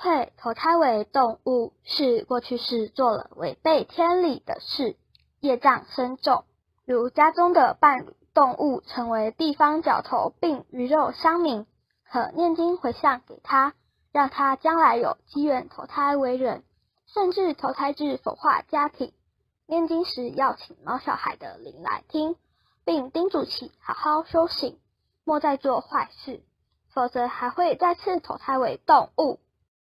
会投胎为动物，是过去世做了违背天理的事，业障深重。如家中的伴侣动物成为地方角头，并鱼肉乡民，可念经回向给他，让他将来有机缘投胎为人，甚至投胎至佛化家庭。念经时要请猫小孩的灵来听，并叮嘱其好好修行，莫再做坏事，否则还会再次投胎为动物。